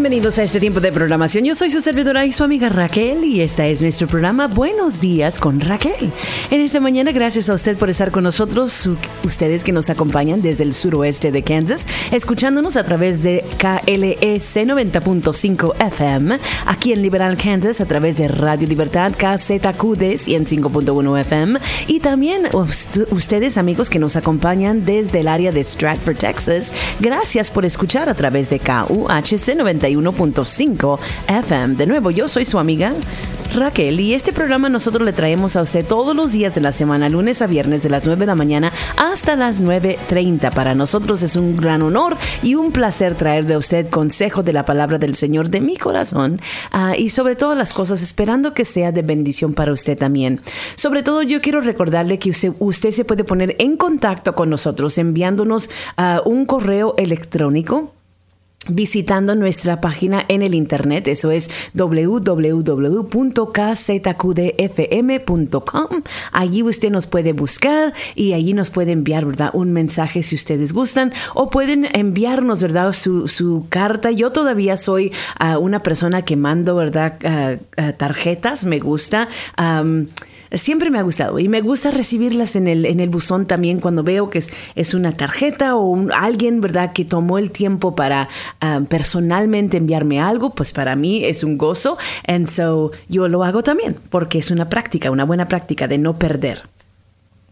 Bienvenidos a este tiempo de programación. Yo soy su servidora y su amiga Raquel y este es nuestro programa Buenos días con Raquel. En esta mañana, gracias a usted por estar con nosotros, ustedes que nos acompañan desde el suroeste de Kansas, escuchándonos a través de KLEC 90.5 FM, aquí en Liberal, Kansas, a través de Radio Libertad KZQD 105.1 FM y también ustedes amigos que nos acompañan desde el área de Stratford, Texas. Gracias por escuchar a través de KUHC 90 91.5 FM. De nuevo, yo soy su amiga Raquel y este programa nosotros le traemos a usted todos los días de la semana, lunes a viernes de las 9 de la mañana hasta las 9.30. Para nosotros es un gran honor y un placer traerle a usted consejo de la palabra del Señor de mi corazón uh, y sobre todas las cosas esperando que sea de bendición para usted también. Sobre todo yo quiero recordarle que usted, usted se puede poner en contacto con nosotros enviándonos uh, un correo electrónico visitando nuestra página en el internet, eso es www.kzqdfm.com. Allí usted nos puede buscar y allí nos puede enviar, ¿verdad? Un mensaje si ustedes gustan o pueden enviarnos, ¿verdad? Su, su carta. Yo todavía soy uh, una persona que mando, ¿verdad? Uh, uh, tarjetas, me gusta siempre me ha gustado y me gusta recibirlas en el, en el buzón también cuando veo que es, es una tarjeta o alguien, ¿verdad?, que tomó el tiempo para ah, personalmente enviarme algo, pues para mí es un gozo. And so yo lo hago también porque es una práctica, una buena práctica de no perder.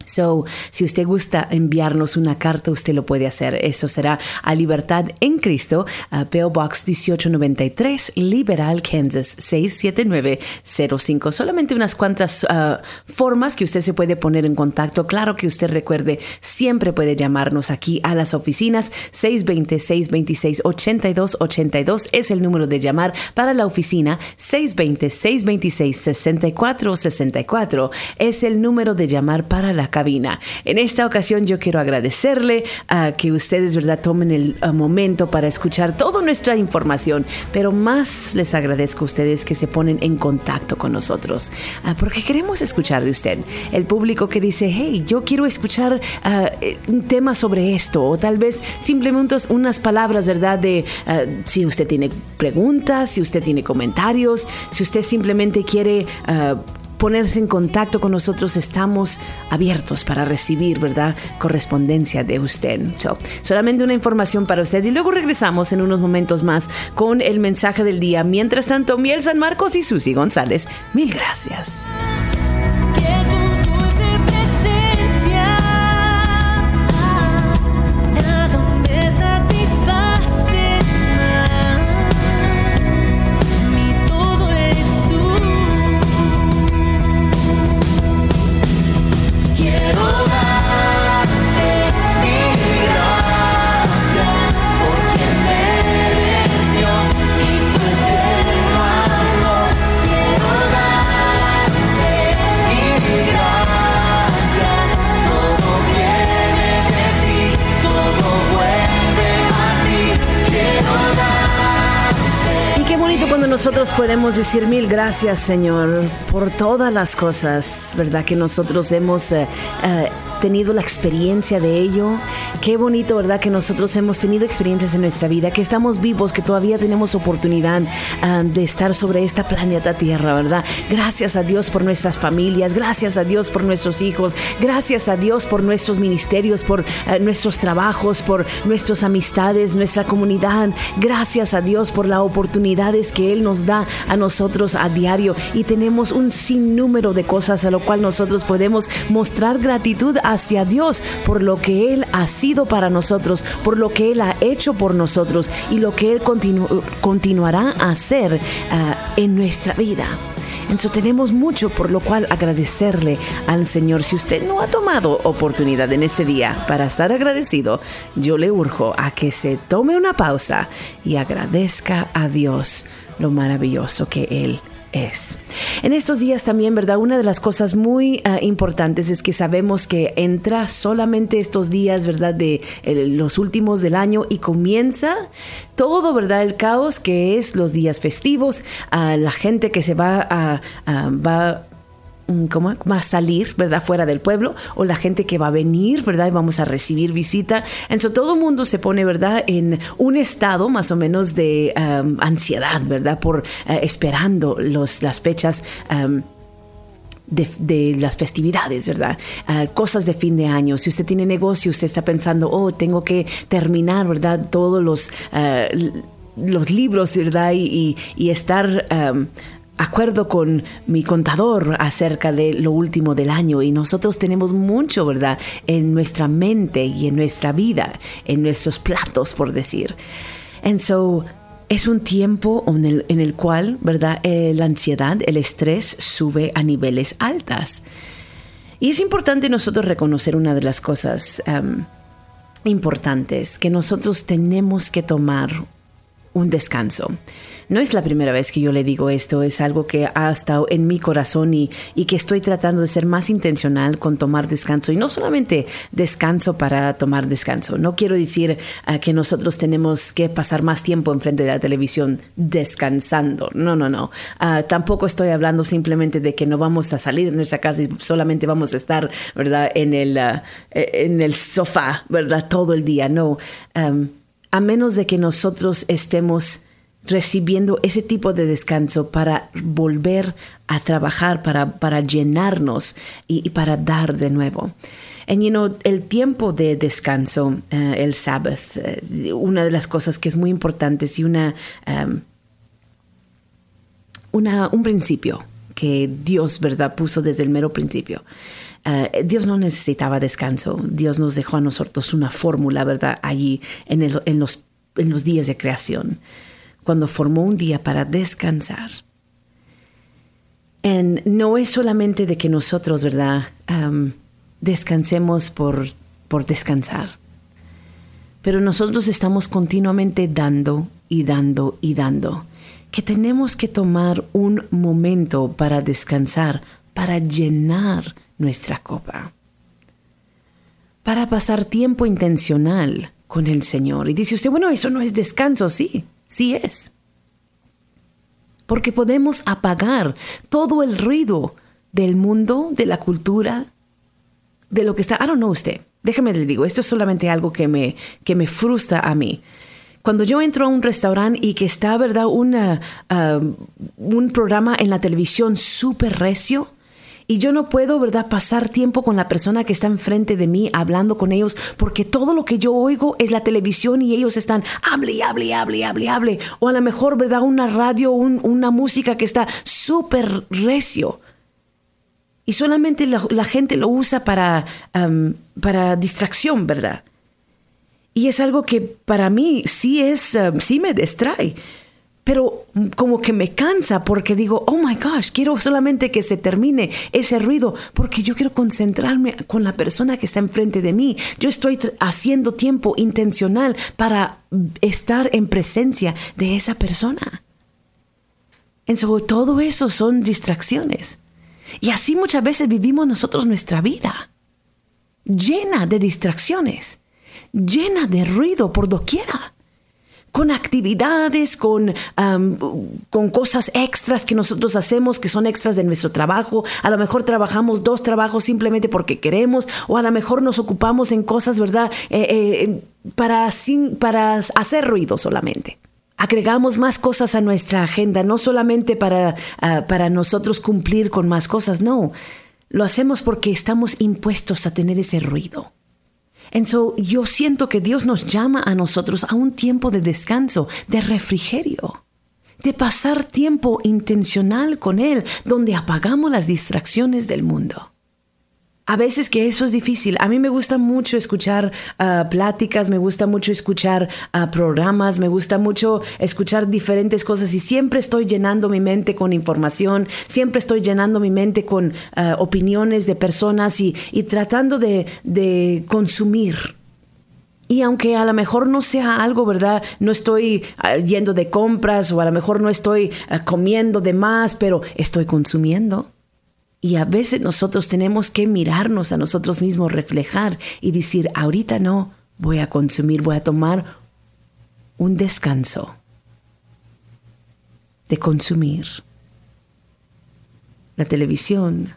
So, si usted gusta enviarnos una carta, usted lo puede hacer. Eso será a Libertad en Cristo, a PO Box 1893, Liberal, Kansas 67905. Solamente unas cuantas uh, formas que usted se puede poner en contacto. Claro que usted recuerde, siempre puede llamarnos aquí a las oficinas 620-626-8282 es el número de llamar para la oficina 620-626-6464 es el número de llamar para la en esta ocasión yo quiero agradecerle a que ustedes, ¿verdad?, tomen el momento para escuchar toda nuestra información, pero más les agradezco a ustedes que se ponen en contacto con nosotros, ah, porque queremos escuchar de usted. El público que dice, hey, yo quiero escuchar ah, un tema sobre esto, o tal vez simplemente unas palabras, ¿verdad?, de ah, si usted tiene preguntas, si usted tiene comentarios, si usted simplemente quiere ponerse en contacto con nosotros, estamos abiertos para recibir, ¿verdad? Correspondencia de usted. solamente una información para usted y luego regresamos en unos momentos más con el mensaje del día. Mientras tanto, Miel San Marcos y Susi González, mil gracias. Podemos decir mil gracias, Señor, por todas las cosas, ¿verdad? Que nosotros hemos eh, eh, tenido la experiencia de ello. Qué bonito, ¿verdad? Que nosotros hemos tenido experiencias en nuestra vida, que estamos vivos, que todavía tenemos oportunidad ah, de estar sobre esta planeta Tierra, ¿verdad? Gracias a Dios por nuestras familias, gracias a Dios por nuestros hijos, gracias a Dios por nuestros ministerios, por ah, nuestros trabajos, por nuestras amistades, nuestra comunidad. Gracias a Dios por las oportunidades que Él nos da a nosotros a diario y tenemos un sinnúmero de cosas a lo cual nosotros podemos mostrar gratitud hacia Dios por lo que Él ha sido para nosotros, por lo que Él ha hecho por nosotros y lo que Él continuará a hacer ah, en nuestra vida. Entonces tenemos mucho por lo cual agradecerle al Señor. Si usted no ha tomado oportunidad en este día para estar agradecido, yo le urjo a que se tome una pausa y agradezca a Dios lo maravilloso que Él es. En estos días también, ¿verdad? Una de las cosas muy uh, importantes es que sabemos que entra solamente estos días, ¿verdad? De los últimos del año y comienza todo, ¿verdad? El caos que es los días festivos, a la gente que se va a, va ¿cómo va a salir, verdad, fuera del pueblo, o la gente que va a venir, verdad, y vamos a recibir visita. Entonces todo el mundo se pone, verdad, en un estado más o menos de um, ansiedad, verdad, por uh, esperando los, las fechas. Um, de, de, las festividades, ¿verdad? Uh, cosas de fin de año. Si usted tiene negocio, usted está pensando, oh, tengo que terminar, ¿verdad? Todos los, uh, los libros, ¿verdad? Y, y, y estar um, acuerdo con mi contador acerca de lo último del año y nosotros tenemos mucho, ¿verdad?, en nuestra mente y en nuestra vida, en nuestros platos, por decir. And so, es un tiempo en el, cual, ¿verdad?, eh, la ansiedad, el estrés sube a niveles altas. Y es importante nosotros reconocer una de las cosas um, importantes, que nosotros tenemos que tomar un descanso. No es la primera vez que yo le digo esto, es algo que ha estado en mi corazón y, y que estoy tratando de ser más intencional con tomar descanso. Y no solamente descanso para tomar descanso. No quiero decir uh, que nosotros tenemos que pasar más tiempo enfrente de la televisión descansando. No, no, no. Uh, tampoco estoy hablando simplemente de que no vamos a salir de nuestra casa y solamente vamos a estar, ¿verdad?, en el, uh, en el sofá, ¿verdad?, todo el día. No. A menos de que nosotros estemos recibiendo ese tipo de descanso para volver a trabajar, para, para llenarnos y, para dar de nuevo. And you know, el tiempo de descanso, uh, el Sabbath, uh, una de las cosas que es muy importante es una, um, una, un principio que Dios, ¿verdad?, puso desde el mero principio. Uh, Dios no necesitaba descanso. Dios nos dejó a nosotros una fórmula, ¿verdad?, allí en, el, en, los, en los días de creación cuando formó un día para descansar. En, no es solamente de que nosotros, ¿verdad?, um, descansemos por, por descansar, pero nosotros estamos continuamente dando y dando y dando, que tenemos que tomar un momento para descansar, para llenar nuestra copa, para pasar tiempo intencional con el Señor. Y dice usted, bueno, eso no es descanso, sí, Sí es. Porque podemos apagar todo el ruido del mundo, de la cultura, de lo que está. I don't know usted. Déjeme le digo, esto es solamente algo que me, que me frustra a mí. Cuando yo entro a un restaurante y que está, ¿verdad?, una, uh, un programa en la televisión súper recio, y yo no puedo, ¿verdad?, pasar tiempo con la persona que está enfrente de mí hablando con ellos porque todo lo que yo oigo es la televisión y ellos están hable, hable, hable, hable, hable. O a lo mejor, ¿verdad?, una radio, una música que está súper recio. Y solamente la, gente lo usa para, para distracción, ¿verdad? Y es algo que para mí sí es, sí me distrae pero como que me cansa porque digo, oh my gosh, quiero solamente que se termine ese ruido porque yo quiero concentrarme con la persona que está enfrente de mí. Yo estoy haciendo tiempo intencional para estar en presencia de esa persona. En sobre todo eso son distracciones. Y así muchas veces vivimos nosotros nuestra vida, llena de distracciones, llena de ruido por doquiera con actividades, con, con cosas extras que nosotros hacemos, que son extras de nuestro trabajo. A lo mejor trabajamos dos trabajos simplemente porque queremos, o a lo mejor nos ocupamos en cosas, ¿verdad? Eh, eh, para, sin, para hacer ruido solamente. Agregamos más cosas a nuestra agenda, no solamente para, ah, para nosotros cumplir con más cosas, no. Lo hacemos porque estamos impuestos a tener ese ruido. And so yo siento que Dios nos llama a nosotros a un tiempo de descanso, de refrigerio, de pasar tiempo intencional con Él, donde apagamos las distracciones del mundo a veces que eso es difícil. A mí me gusta mucho escuchar ah, pláticas, me gusta mucho escuchar ah, programas, me gusta mucho escuchar diferentes cosas y siempre estoy llenando mi mente con información, siempre estoy llenando mi mente con ah, opiniones de personas y, tratando de, de consumir Y aunque a lo mejor no sea algo, ¿verdad? No estoy yendo de compras o a lo mejor no estoy comiendo de más, pero estoy consumiendo. Y a veces nosotros tenemos que mirarnos a nosotros mismos, reflejar y decir, ahorita no, voy a consumir, voy a tomar un descanso de consumir la televisión,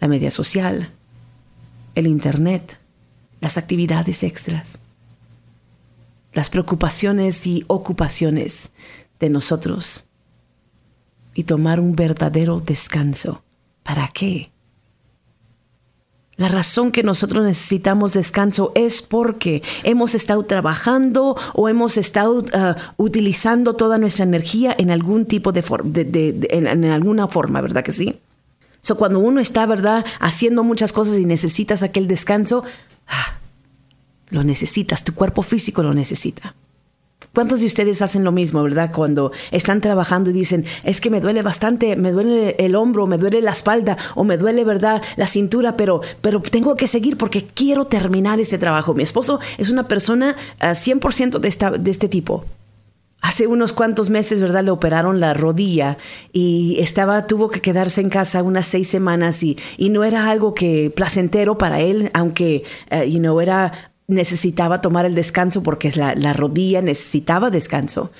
la media social, el Internet, las actividades extras las preocupaciones y ocupaciones de nosotros y tomar un verdadero descanso. ¿Para qué? La razón que nosotros necesitamos descanso es porque hemos estado trabajando o hemos estado uh, utilizando toda nuestra energía en algún tipo de, forma, en, alguna forma, ¿verdad que sí? So, cuando uno está, ¿verdad?, haciendo muchas cosas y necesitas aquel descanso, ah, lo necesitas, tu cuerpo físico lo necesita. ¿Cuántos de ustedes hacen lo mismo, verdad? Cuando están trabajando y dicen, es que me duele bastante, me duele el hombro, me duele la espalda o me duele, verdad, la cintura, pero, pero tengo que seguir porque quiero terminar este trabajo. Mi esposo es una persona 100% ah, de, esta, de este tipo. Hace unos cuantos meses, ¿verdad? Le operaron la rodilla y estaba, tuvo que quedarse en casa unas seis semanas y, y no era algo que placentero para él, aunque, uh, you know, era necesitaba tomar el descanso porque la, la rodilla necesitaba descanso.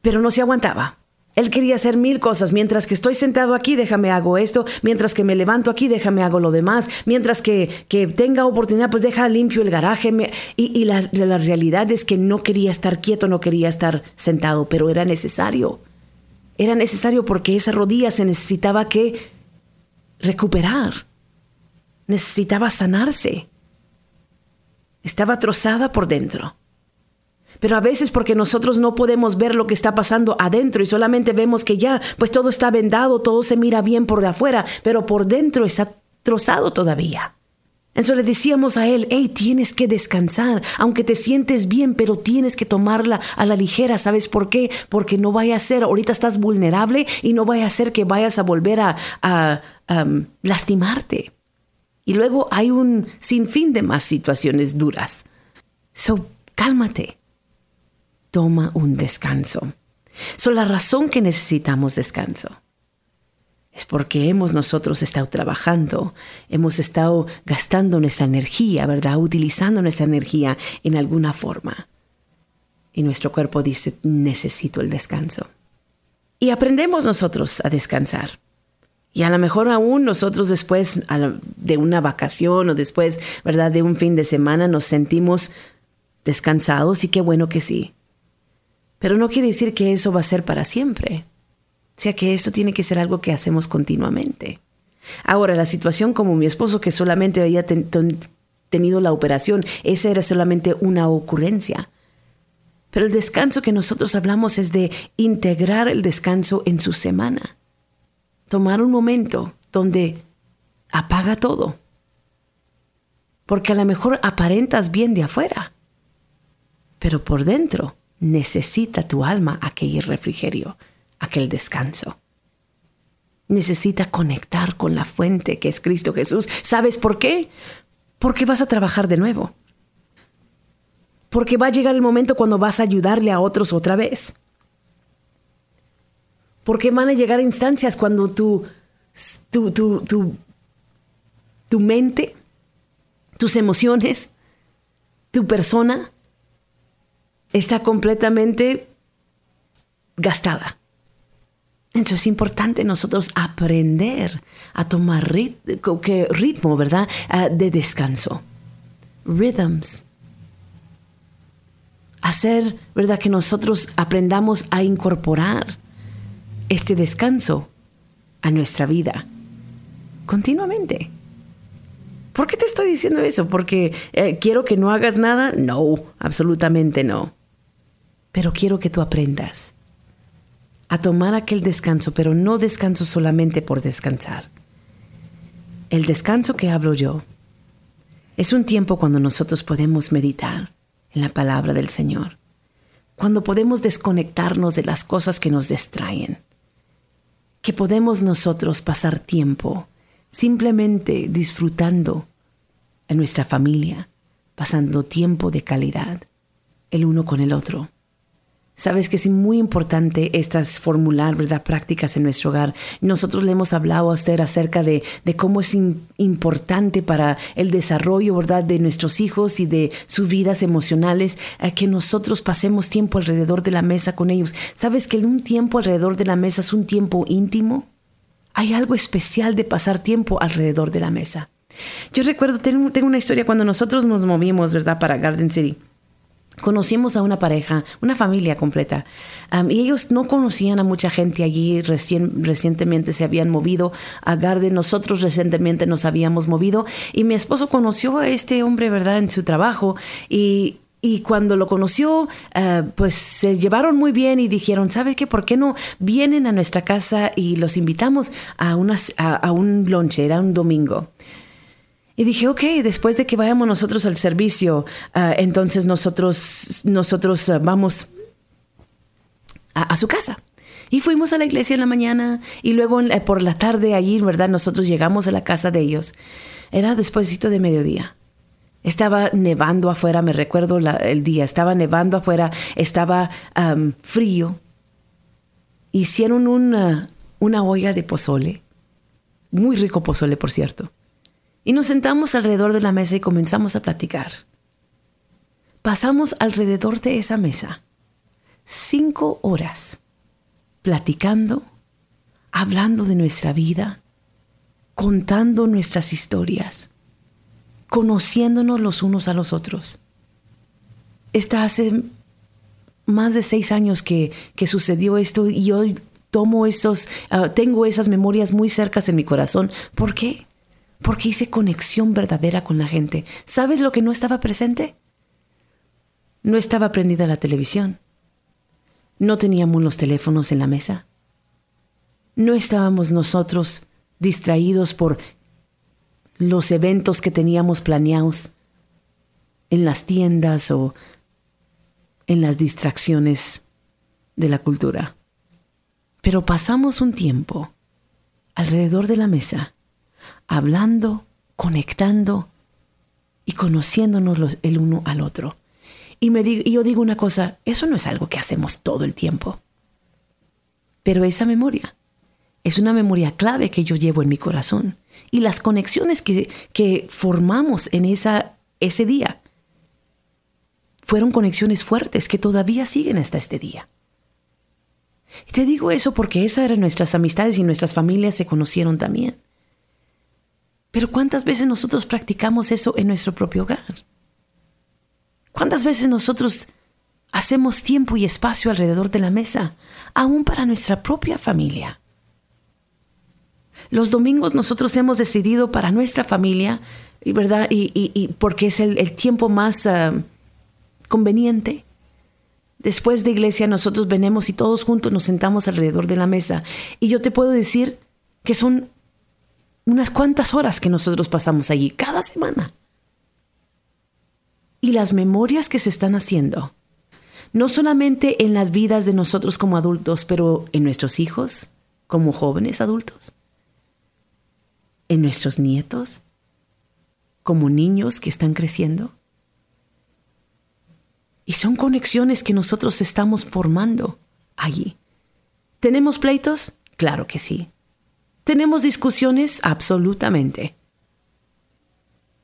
Pero no se aguantaba. Él quería hacer mil cosas. Mientras que estoy sentado aquí, déjame hago esto. Mientras que me levanto aquí, déjame hago lo demás. Mientras que, que tenga oportunidad, pues deja limpio el garaje. y, y la, la, realidad es que no quería estar quieto, no quería estar sentado, pero era necesario. Era necesario porque esa rodilla se necesitaba que recuperar. Necesitaba sanarse estaba trozada por dentro. Pero a veces porque nosotros no podemos ver lo que está pasando adentro y solamente vemos que ya, pues todo está vendado, todo se mira bien por de afuera, pero por dentro está trozado todavía. Entonces le decíamos a él, hey, tienes que descansar, aunque te sientes bien, pero tienes que tomarla a la ligera. ¿Sabes por qué? Porque no vaya a ser, ahorita estás vulnerable y no vaya a ser que vayas a volver a, lastimarte. Y luego hay un sinfín de más situaciones duras. So, cálmate. Toma un descanso. So, la razón que necesitamos descanso es porque hemos nosotros estado trabajando, hemos estado gastando nuestra energía, ¿verdad? Utilizando nuestra energía en alguna forma. Y nuestro cuerpo dice, necesito el descanso. Y aprendemos nosotros a descansar. Y a lo mejor aún nosotros después de una vacación o después, ¿verdad?, de un fin de semana nos sentimos descansados y qué bueno que sí. Pero no quiere decir que eso va a ser para siempre. O sea que esto tiene que ser algo que hacemos continuamente. Ahora, la situación como mi esposo que solamente había tenido la operación, esa era solamente una ocurrencia. Pero el descanso que nosotros hablamos es de integrar el descanso en su semana tomar un momento donde apaga todo. Porque a lo mejor aparentas bien de afuera, pero por dentro necesita tu alma aquel refrigerio, aquel descanso. Necesita conectar con la fuente que es Cristo Jesús. ¿Sabes por qué? Porque vas a trabajar de nuevo. Porque va a llegar el momento cuando vas a ayudarle a otros otra vez. Porque van a llegar instancias cuando tu, tu, tu, tu mente, tus emociones, tu persona está completamente gastada. Entonces es importante nosotros aprender a tomar ritmo, ¿verdad? Ah, de descanso. Rhythms. Hacer, ¿verdad? Que nosotros aprendamos a incorporar este descanso a nuestra vida continuamente. ¿Por qué te estoy diciendo eso? ¿Porque eh, quiero que no hagas nada? No, absolutamente no. Pero quiero que tú aprendas a tomar aquel descanso, pero no descanso solamente por descansar. El descanso que hablo yo es un tiempo cuando nosotros podemos meditar en la palabra del Señor, cuando podemos desconectarnos de las cosas que nos distraen que podemos nosotros pasar tiempo simplemente disfrutando en nuestra familia, pasando tiempo de calidad el uno con el otro. Sabes que es muy importante estas formular, ¿verdad? Prácticas en nuestro hogar. Nosotros le hemos hablado a usted acerca de, cómo es importante para el desarrollo, ¿verdad? De nuestros hijos y de sus vidas emocionales, que nosotros pasemos tiempo alrededor de la mesa con ellos. ¿Sabes que un tiempo alrededor de la mesa es un tiempo íntimo? Hay algo especial de pasar tiempo alrededor de la mesa. Yo recuerdo, tengo, tengo una historia cuando nosotros nos movimos, ¿verdad? Para Garden City conocimos a una pareja, una familia completa, y ellos no conocían a mucha gente allí, recientemente se habían movido a Garden, nosotros recientemente nos habíamos movido, y mi esposo conoció a este hombre, ¿verdad?, en su trabajo, y, y cuando lo conoció, ah, pues se llevaron muy bien y dijeron, ¿sabe qué? ¿Por qué no vienen a nuestra casa y los invitamos a, unas, a, a un lonche? Era un domingo. Y dije, ok, después de que vayamos nosotros al servicio, ah, entonces nosotros, nosotros ah, vamos a, su casa. Y fuimos a la iglesia en la mañana y luego por la tarde allí, ¿verdad? Nosotros llegamos a la casa de ellos. Era despuésito de mediodía. Estaba nevando afuera, me recuerdo el día, estaba nevando afuera, estaba frío. Hicieron una, una olla de pozole, muy rico pozole, por cierto. Y nos sentamos alrededor de la mesa y comenzamos a platicar. Pasamos alrededor de esa mesa cinco horas platicando, hablando de nuestra vida, contando nuestras historias, conociéndonos los unos a los otros. Está hace más de seis años que, que sucedió esto y hoy tomo esos, ah, tengo esas memorias muy cercas en mi corazón. ¿Por qué? Porque hice conexión verdadera con la gente. ¿Sabes lo que no estaba presente? No estaba prendida la televisión. No teníamos los teléfonos en la mesa. No estábamos nosotros distraídos por los eventos que teníamos planeados en las tiendas o en las distracciones de la cultura. Pero pasamos un tiempo alrededor de la mesa hablando, conectando y conociéndonos el uno al otro. Y, yo digo una cosa, eso no es algo que hacemos todo el tiempo. Pero esa memoria es una memoria clave que yo llevo en mi corazón. Y las conexiones que, que formamos en esa, ese día fueron conexiones fuertes que todavía siguen hasta este día. te digo eso porque esas eran nuestras amistades y nuestras familias se conocieron también. Pero ¿cuántas veces nosotros practicamos eso en nuestro propio hogar? ¿Cuántas veces nosotros hacemos tiempo y espacio alrededor de la mesa, aún para nuestra propia familia? Los domingos nosotros hemos decidido para nuestra familia, ¿verdad? Y, porque es el, tiempo más ah, conveniente. Después de iglesia nosotros venimos y todos juntos nos sentamos alrededor de la mesa. Y yo te puedo decir que son unas cuantas horas que nosotros pasamos allí cada semana. Y las memorias que se están haciendo, no solamente en las vidas de nosotros como adultos, pero en nuestros hijos, como jóvenes adultos, en nuestros nietos, como niños que están creciendo. Y son conexiones que nosotros estamos formando allí. ¿Tenemos pleitos? Claro que sí. ¿Tenemos discusiones? Absolutamente.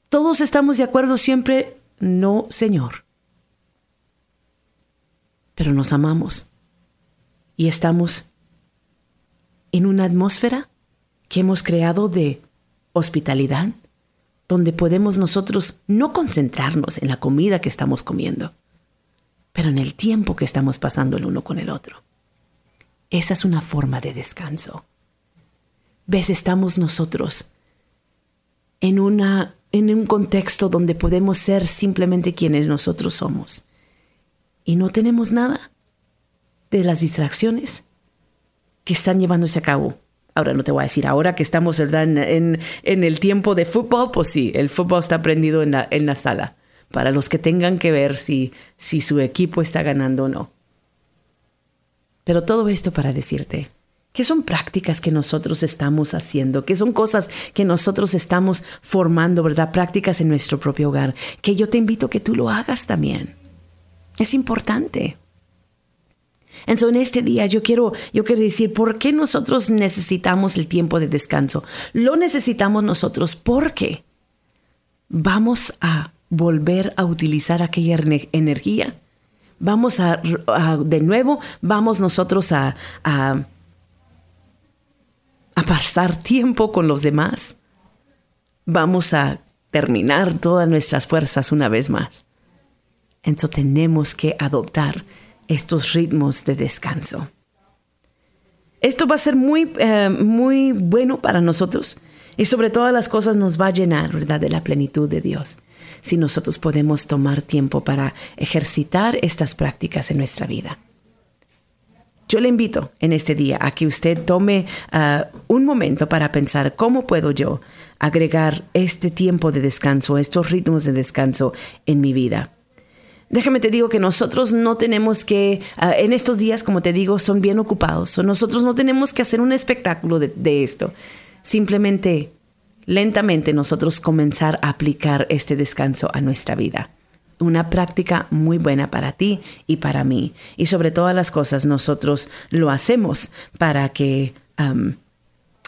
¿Todos estamos de acuerdo siempre? No, Señor. Pero nos amamos y estamos en una atmósfera que hemos creado de hospitalidad, donde podemos nosotros no concentrarnos en la comida que estamos comiendo, pero en el tiempo que estamos pasando el uno con el otro. Esa es una forma de descanso. ¿Ves? Estamos nosotros en, una, en un contexto donde podemos ser simplemente quienes nosotros somos. Y no tenemos nada de las distracciones que están llevándose a cabo. Ahora no te voy a decir, ahora que estamos En, en, el tiempo de fútbol, pues sí, el fútbol está prendido en la, en la sala, para los que tengan que ver si, si su equipo está ganando o no. Pero todo esto para decirte ¿Qué son prácticas que nosotros estamos haciendo? ¿Qué son cosas que nosotros estamos formando, verdad? Prácticas en nuestro propio hogar. Que yo te invito a que tú lo hagas también. Es importante. Entonces, en este día yo quiero, yo quiero decir, ¿por qué nosotros necesitamos el tiempo de descanso? Lo necesitamos nosotros porque vamos a volver a utilizar aquella energía. Vamos a, de nuevo, vamos nosotros a, a pasar tiempo con los demás. Vamos a terminar todas nuestras fuerzas una vez más. Entonces tenemos que adoptar estos ritmos de descanso. Esto va a ser muy, eh, muy bueno para nosotros y sobre todas las cosas nos va a llenar, ¿verdad?, de la plenitud de Dios. Si nosotros podemos tomar tiempo para ejercitar estas prácticas en nuestra vida. Yo le invito en este día a que usted tome eh, un momento para pensar cómo puedo yo agregar este tiempo de descanso, estos ritmos de descanso en mi vida. Déjame te digo que nosotros no tenemos que, ah, en estos días, como te digo, son bien ocupados. nosotros no tenemos que hacer un espectáculo de, de esto. Simplemente, lentamente, nosotros comenzar a aplicar este descanso a nuestra vida una práctica muy buena para ti y para mí. Y sobre todas las cosas, nosotros lo hacemos para que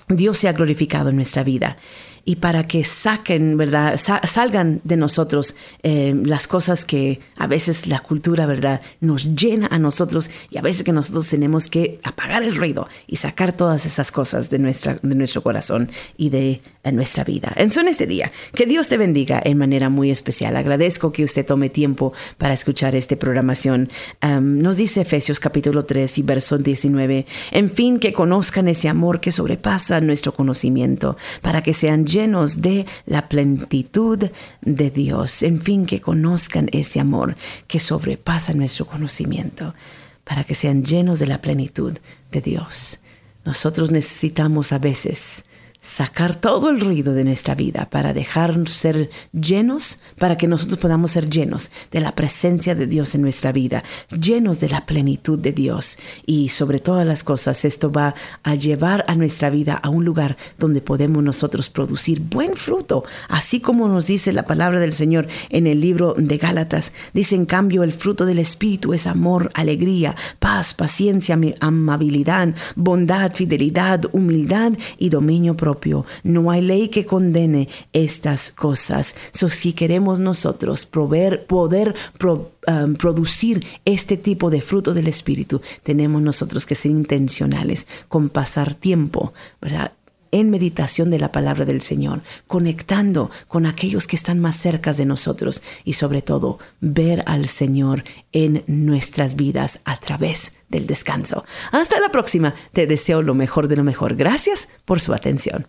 Dios sea glorificado en nuestra vida y para que saquen, ¿verdad? salgan de nosotros eh, las cosas que a veces la cultura, ¿verdad? Nos llena a nosotros y a veces que nosotros tenemos que apagar el ruido y sacar todas esas cosas de, nuestra, de nuestro corazón y de nuestra vida. En son este día, que Dios te bendiga en manera muy especial. Agradezco que usted tome tiempo para escuchar esta programación. nos dice Efesios capítulo 3 y verso 19, en fin, que conozcan ese amor que sobrepasa nuestro conocimiento, para que sean llenos de la plenitud de Dios. En fin, que conozcan ese amor que sobrepasa nuestro conocimiento, para que sean llenos de la plenitud de Dios. Nosotros necesitamos a veces sacar todo el ruido de nuestra vida para dejar ser llenos, para que nosotros podamos ser llenos de la presencia de Dios en nuestra vida, llenos de la plenitud de Dios. Y sobre todas las cosas, esto va a llevar a nuestra vida a un lugar donde podemos nosotros producir buen fruto, así como nos dice la palabra del Señor en el libro de Gálatas. Dice en cambio, el fruto del Espíritu es amor, alegría, paz, paciencia, amabilidad, bondad, fidelidad, humildad y dominio propio no hay ley que condene estas cosas. So, si queremos nosotros poder um, producir este tipo de fruto del Espíritu, tenemos nosotros que ser intencionales con pasar tiempo, ¿verdad? En meditación de la palabra del Señor, conectando con aquellos que están más cerca de nosotros y sobre todo ver al Señor en nuestras vidas a través del descanso. Hasta la próxima, te deseo lo mejor de lo mejor. Gracias por su atención.